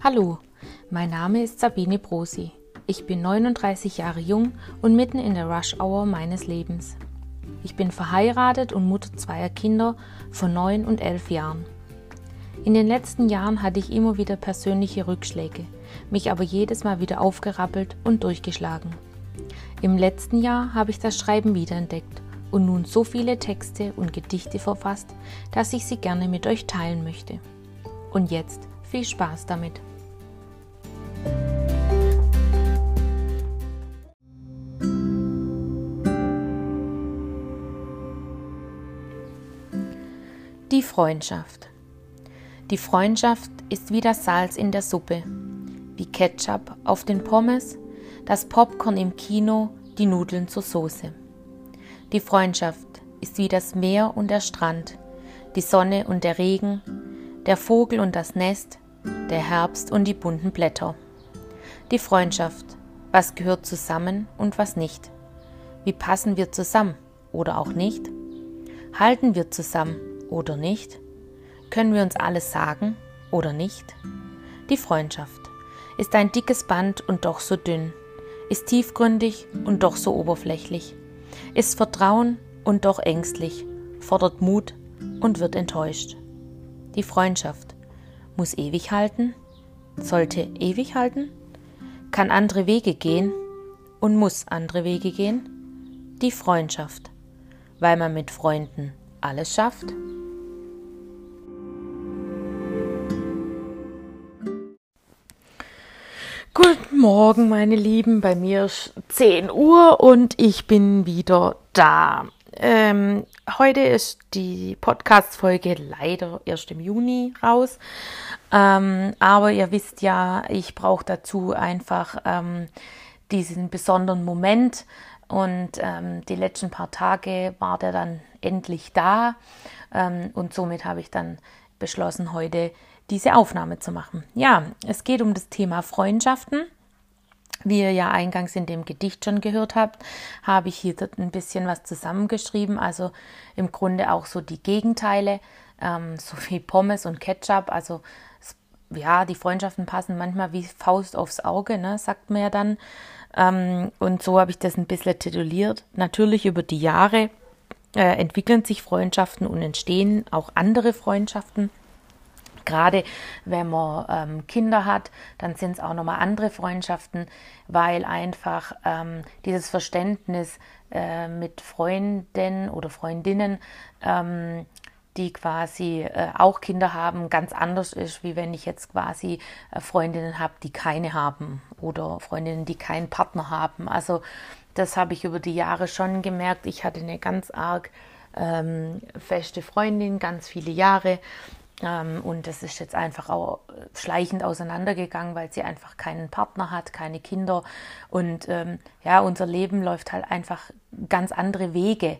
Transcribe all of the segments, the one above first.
Hallo, mein Name ist Sabine Brosi. Ich bin 39 Jahre jung und mitten in der Rush-Hour meines Lebens. Ich bin verheiratet und Mutter zweier Kinder von 9 und 11 Jahren. In den letzten Jahren hatte ich immer wieder persönliche Rückschläge, mich aber jedes Mal wieder aufgerappelt und durchgeschlagen. Im letzten Jahr habe ich das Schreiben wiederentdeckt und nun so viele Texte und Gedichte verfasst, dass ich sie gerne mit euch teilen möchte. Und jetzt viel Spaß damit. Die Freundschaft. Die Freundschaft ist wie das Salz in der Suppe, wie Ketchup auf den Pommes, das Popcorn im Kino, die Nudeln zur Soße. Die Freundschaft ist wie das Meer und der Strand, die Sonne und der Regen, der Vogel und das Nest, der Herbst und die bunten Blätter. Die Freundschaft, was gehört zusammen und was nicht. Wie passen wir zusammen oder auch nicht? Halten wir zusammen oder nicht? Können wir uns alles sagen oder nicht? Die Freundschaft ist ein dickes Band und doch so dünn, ist tiefgründig und doch so oberflächlich, ist Vertrauen und doch ängstlich, fordert Mut und wird enttäuscht. Die Freundschaft muss ewig halten, sollte ewig halten, kann andere Wege gehen und muss andere Wege gehen. Die Freundschaft, weil man mit Freunden alles schafft. Guten Morgen, meine Lieben. Bei mir ist 10 Uhr und ich bin wieder da. Ähm, heute ist die Podcast-Folge leider erst im Juni raus. Ähm, aber ihr wisst ja, ich brauche dazu einfach ähm, diesen besonderen Moment. Und ähm, die letzten paar Tage war der dann endlich da. Ähm, und somit habe ich dann beschlossen, heute diese Aufnahme zu machen. Ja, es geht um das Thema Freundschaften. Wie ihr ja eingangs in dem Gedicht schon gehört habt, habe ich hier ein bisschen was zusammengeschrieben. Also im Grunde auch so die Gegenteile, ähm, so wie Pommes und Ketchup. Also ja, die Freundschaften passen manchmal wie Faust aufs Auge, ne, sagt man ja dann. Ähm, und so habe ich das ein bisschen tituliert. Natürlich über die Jahre äh, entwickeln sich Freundschaften und entstehen auch andere Freundschaften. Gerade wenn man ähm, Kinder hat, dann sind es auch nochmal andere Freundschaften, weil einfach ähm, dieses Verständnis äh, mit Freunden oder Freundinnen, ähm, die quasi äh, auch Kinder haben, ganz anders ist, wie wenn ich jetzt quasi äh, Freundinnen habe, die keine haben oder Freundinnen, die keinen Partner haben. Also das habe ich über die Jahre schon gemerkt. Ich hatte eine ganz arg ähm, feste Freundin, ganz viele Jahre ähm, und das ist jetzt einfach auch schleichend auseinandergegangen, weil sie einfach keinen Partner hat, keine Kinder. Und ähm, ja, unser Leben läuft halt einfach ganz andere Wege.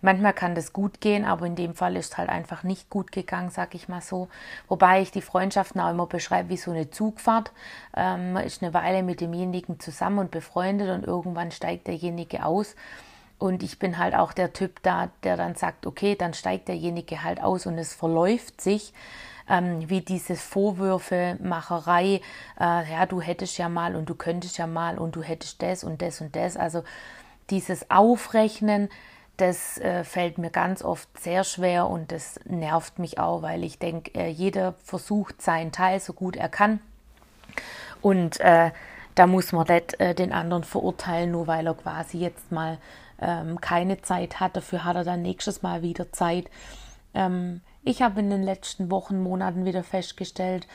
Manchmal kann das gut gehen, aber in dem Fall ist halt einfach nicht gut gegangen, sag ich mal so. Wobei ich die Freundschaften auch immer beschreibe wie so eine Zugfahrt. Ähm, man ist eine Weile mit demjenigen zusammen und befreundet und irgendwann steigt derjenige aus. Und ich bin halt auch der Typ da, der dann sagt, okay, dann steigt derjenige halt aus und es verläuft sich. Ähm, wie diese Vorwürfe, Macherei, äh, ja, du hättest ja mal und du könntest ja mal und du hättest das und das und das. Also dieses Aufrechnen, das äh, fällt mir ganz oft sehr schwer und das nervt mich auch, weil ich denke, äh, jeder versucht seinen Teil so gut er kann. Und äh, da muss man nicht äh, den anderen verurteilen, nur weil er quasi jetzt mal ähm, keine Zeit hat. Dafür hat er dann nächstes Mal wieder Zeit. Ähm, ich habe in den letzten Wochen, Monaten wieder festgestellt,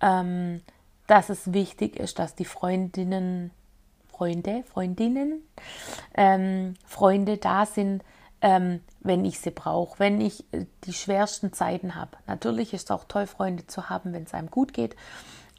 ähm, dass es wichtig ist, dass die Freundinnen, Freunde, Freundinnen, ähm, Freunde da sind, ähm, wenn ich sie brauche, wenn ich äh, die schwersten Zeiten habe. Natürlich ist es auch toll, Freunde zu haben, wenn es einem gut geht,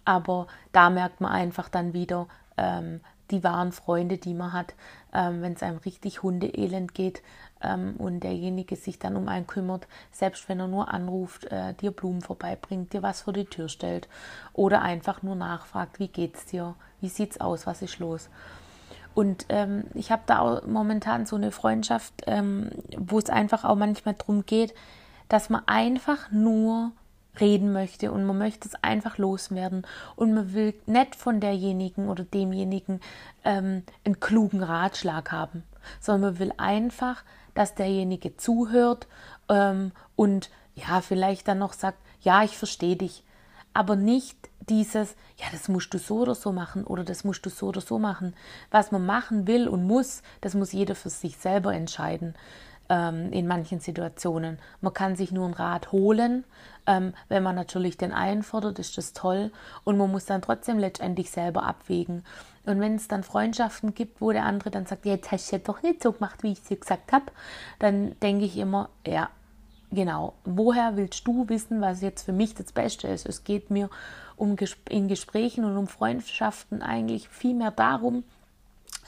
aber da merkt man einfach dann wieder, ähm, die wahren Freunde, die man hat, ähm, wenn es einem richtig hundeelend geht ähm, und derjenige sich dann um einen kümmert, selbst wenn er nur anruft, äh, dir Blumen vorbeibringt, dir was vor die Tür stellt oder einfach nur nachfragt, wie geht's dir, wie sieht's aus, was ist los. Und ähm, ich habe da momentan so eine Freundschaft, ähm, wo es einfach auch manchmal darum geht, dass man einfach nur reden möchte und man möchte es einfach loswerden und man will nicht von derjenigen oder demjenigen ähm, einen klugen Ratschlag haben, sondern man will einfach, dass derjenige zuhört ähm, und ja, vielleicht dann noch sagt, ja, ich verstehe dich, aber nicht dieses, ja, das musst du so oder so machen oder das musst du so oder so machen. Was man machen will und muss, das muss jeder für sich selber entscheiden ähm, in manchen Situationen. Man kann sich nur einen Rat holen. Ähm, wenn man natürlich den einfordert, ist das toll. Und man muss dann trotzdem letztendlich selber abwägen. Und wenn es dann Freundschaften gibt, wo der andere dann sagt, jetzt hast du ja doch nicht so gemacht, wie ich dir gesagt habe, dann denke ich immer, ja, genau, woher willst du wissen, was jetzt für mich das Beste ist? Es geht mir um in Gesprächen und um Freundschaften eigentlich viel mehr darum,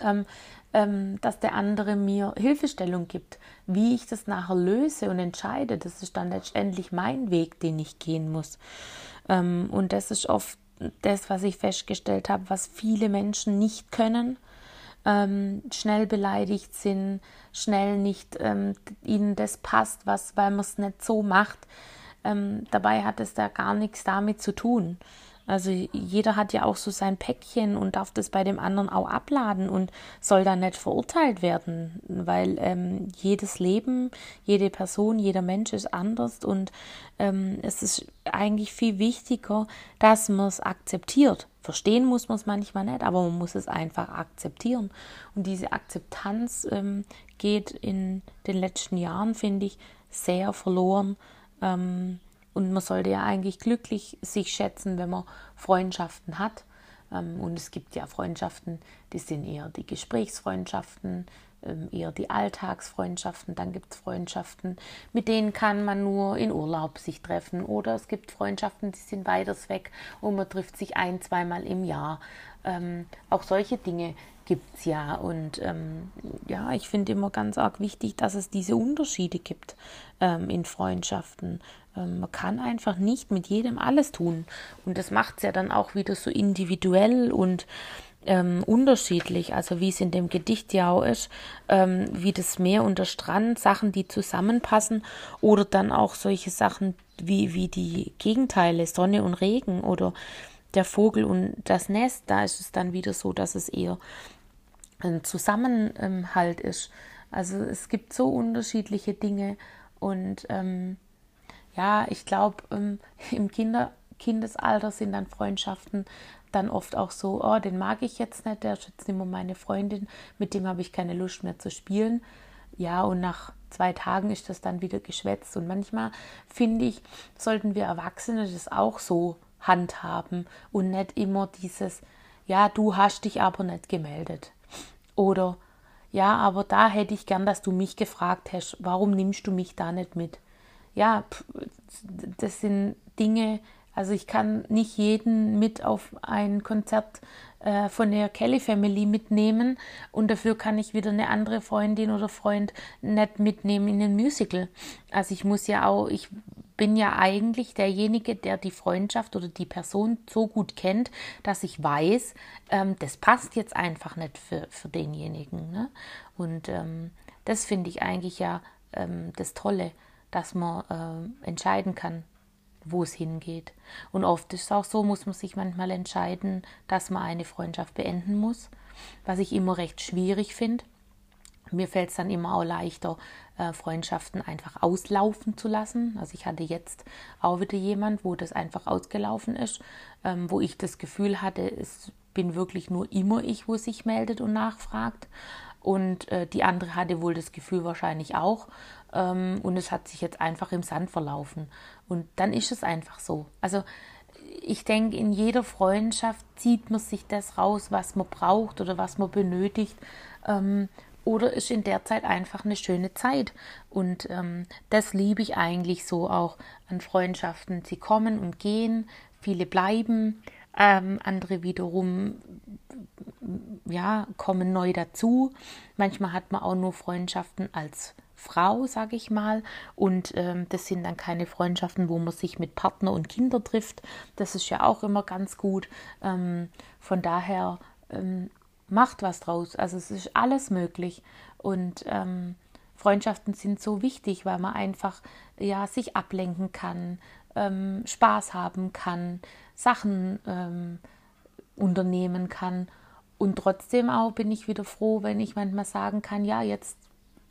ähm, ähm, dass der andere mir Hilfestellung gibt, wie ich das nachher löse und entscheide. Das ist dann letztendlich mein Weg, den ich gehen muss. Ähm, und das ist oft das, was ich festgestellt habe, was viele Menschen nicht können. Ähm, schnell beleidigt sind, schnell nicht ähm, ihnen das passt, was, weil man es nicht so macht. Ähm, dabei hat es da gar nichts damit zu tun. Also jeder hat ja auch so sein Päckchen und darf das bei dem anderen auch abladen und soll dann nicht verurteilt werden, weil ähm, jedes Leben, jede Person, jeder Mensch ist anders und ähm, es ist eigentlich viel wichtiger, dass man es akzeptiert. Verstehen muss man es manchmal nicht, aber man muss es einfach akzeptieren. Und diese Akzeptanz ähm, geht in den letzten Jahren, finde ich, sehr verloren. Ähm, und man sollte ja eigentlich glücklich sich schätzen, wenn man Freundschaften hat. Ähm, und es gibt ja Freundschaften, die sind eher die Gesprächsfreundschaften, ähm, eher die Alltagsfreundschaften. Dann gibt es Freundschaften, mit denen kann man nur in Urlaub sich treffen. Oder es gibt Freundschaften, die sind weiters weg und man trifft sich ein, zweimal im Jahr. Ähm, auch solche Dinge gibt es ja. Und ähm, ja, ich finde immer ganz arg wichtig, dass es diese Unterschiede gibt ähm, in Freundschaften. Ähm, man kann einfach nicht mit jedem alles tun. Und das macht es ja dann auch wieder so individuell und ähm, unterschiedlich, also wie es in dem Gedicht ja auch ist, ähm, wie das Meer und der Strand, Sachen, die zusammenpassen, oder dann auch solche Sachen wie, wie die Gegenteile, Sonne und Regen oder der Vogel und das Nest, da ist es dann wieder so, dass es eher ein Zusammenhalt ist. Also es gibt so unterschiedliche Dinge und ähm, ja, ich glaube, ähm, im Kinder, Kindesalter sind dann Freundschaften dann oft auch so, oh, den mag ich jetzt nicht, der ist jetzt nicht mehr meine Freundin, mit dem habe ich keine Lust mehr zu spielen. Ja, und nach zwei Tagen ist das dann wieder geschwätzt. Und manchmal finde ich, sollten wir Erwachsene das auch so handhaben und nicht immer dieses, ja, du hast dich aber nicht gemeldet. Oder ja, aber da hätte ich gern, dass du mich gefragt hast, warum nimmst du mich da nicht mit? Ja, das sind Dinge, also ich kann nicht jeden mit auf ein Konzert äh, von der Kelly Family mitnehmen und dafür kann ich wieder eine andere Freundin oder Freund nicht mitnehmen in ein Musical. Also ich muss ja auch, ich bin ja eigentlich derjenige, der die Freundschaft oder die Person so gut kennt, dass ich weiß, ähm, das passt jetzt einfach nicht für, für denjenigen. Ne? Und ähm, das finde ich eigentlich ja ähm, das Tolle, dass man äh, entscheiden kann, wo es hingeht. Und oft ist es auch so, muss man sich manchmal entscheiden, dass man eine Freundschaft beenden muss, was ich immer recht schwierig finde. Mir fällt es dann immer auch leichter, äh, Freundschaften einfach auslaufen zu lassen. Also ich hatte jetzt auch wieder jemand, wo das einfach ausgelaufen ist, ähm, wo ich das Gefühl hatte, es bin wirklich nur immer ich, wo sich meldet und nachfragt. Und äh, die andere hatte wohl das Gefühl wahrscheinlich auch. Ähm, und es hat sich jetzt einfach im Sand verlaufen. Und dann ist es einfach so. Also ich denke, in jeder Freundschaft zieht man sich das raus, was man braucht oder was man benötigt. Ähm, oder ist in der Zeit einfach eine schöne Zeit. Und ähm, das liebe ich eigentlich so auch an Freundschaften. Sie kommen und gehen, viele bleiben, ähm, andere wiederum ja, kommen neu dazu. Manchmal hat man auch nur Freundschaften als Frau, sage ich mal. Und ähm, das sind dann keine Freundschaften, wo man sich mit Partner und Kinder trifft. Das ist ja auch immer ganz gut. Ähm, von daher ähm, macht was draus. Also es ist alles möglich. Und ähm, Freundschaften sind so wichtig, weil man einfach ja sich ablenken kann, ähm, Spaß haben kann, Sachen ähm, unternehmen kann. Und trotzdem auch bin ich wieder froh, wenn ich manchmal sagen kann, ja, jetzt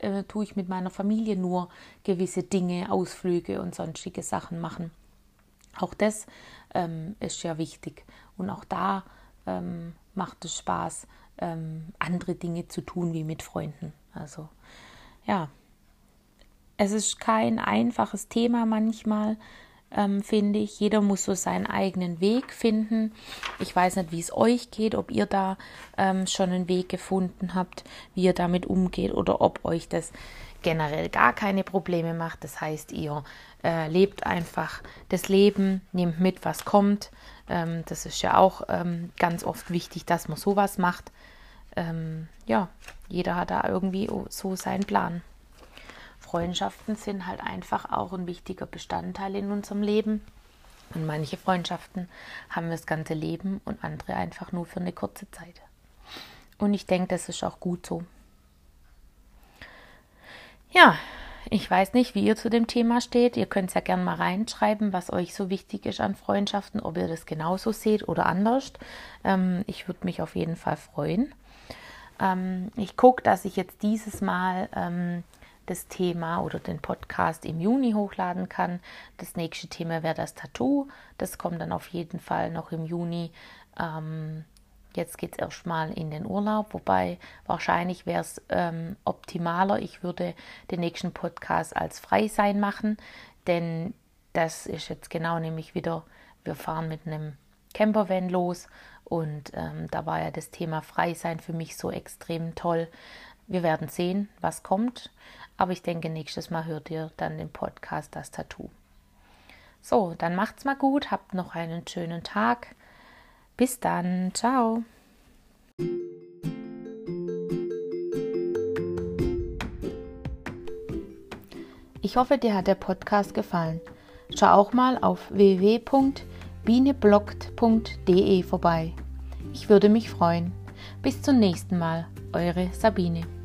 äh, tue ich mit meiner Familie nur gewisse Dinge, Ausflüge und sonstige Sachen machen. Auch das ähm, ist ja wichtig. Und auch da ähm, macht es Spaß, ähm, andere Dinge zu tun wie mit Freunden. Also ja, es ist kein einfaches Thema manchmal, ähm, finde ich. Jeder muss so seinen eigenen Weg finden. Ich weiß nicht, wie es euch geht, ob ihr da ähm, schon einen Weg gefunden habt, wie ihr damit umgeht oder ob euch das generell gar keine Probleme macht. Das heißt, ihr äh, lebt einfach das Leben, nehmt mit, was kommt. Ähm, das ist ja auch ähm, ganz oft wichtig, dass man sowas macht. Ähm, ja, jeder hat da irgendwie so seinen Plan. Freundschaften sind halt einfach auch ein wichtiger Bestandteil in unserem Leben. Und manche Freundschaften haben wir das ganze Leben und andere einfach nur für eine kurze Zeit. Und ich denke, das ist auch gut so. Ja, ich weiß nicht, wie ihr zu dem Thema steht. Ihr könnt es ja gerne mal reinschreiben, was euch so wichtig ist an Freundschaften, ob ihr das genauso seht oder anders. Ähm, ich würde mich auf jeden Fall freuen. Ähm, ich gucke, dass ich jetzt dieses Mal ähm, das Thema oder den Podcast im Juni hochladen kann. Das nächste Thema wäre das Tattoo. Das kommt dann auf jeden Fall noch im Juni. Ähm, jetzt geht es erstmal in den Urlaub, wobei wahrscheinlich wäre es ähm, optimaler. Ich würde den nächsten Podcast als Freisein machen, denn das ist jetzt genau nämlich wieder, wir fahren mit einem Campervan los und ähm, da war ja das Thema Freisein für mich so extrem toll. Wir werden sehen, was kommt. Aber ich denke, nächstes Mal hört ihr dann den Podcast Das Tattoo. So, dann macht's mal gut, habt noch einen schönen Tag. Bis dann, ciao. Ich hoffe, dir hat der Podcast gefallen. Schau auch mal auf www.bieneblockt.de vorbei. Ich würde mich freuen. Bis zum nächsten Mal, eure Sabine.